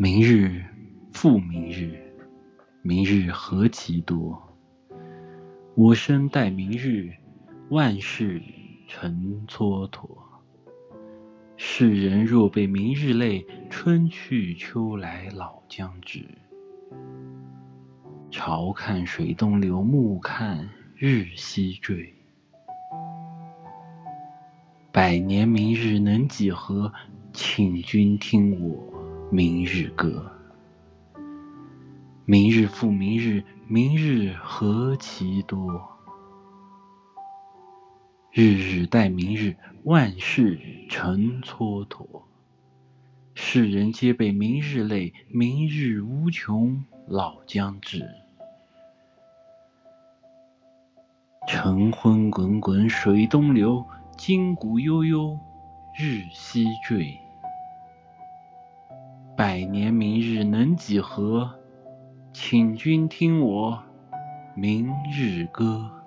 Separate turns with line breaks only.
明日复明日，明日何其多。我生待明日，万事成蹉跎。世人若被明日累，春去秋来老将至。朝看水东流，暮看日西坠。百年明日能几何？请君听我。明日歌，明日复明日，明日何其多。日日待明日，万事成蹉跎。世人皆被明日累，明日无穷老将至。晨昏滚滚水东流，今古悠悠日西坠。百年明日能几何？请君听我明日歌。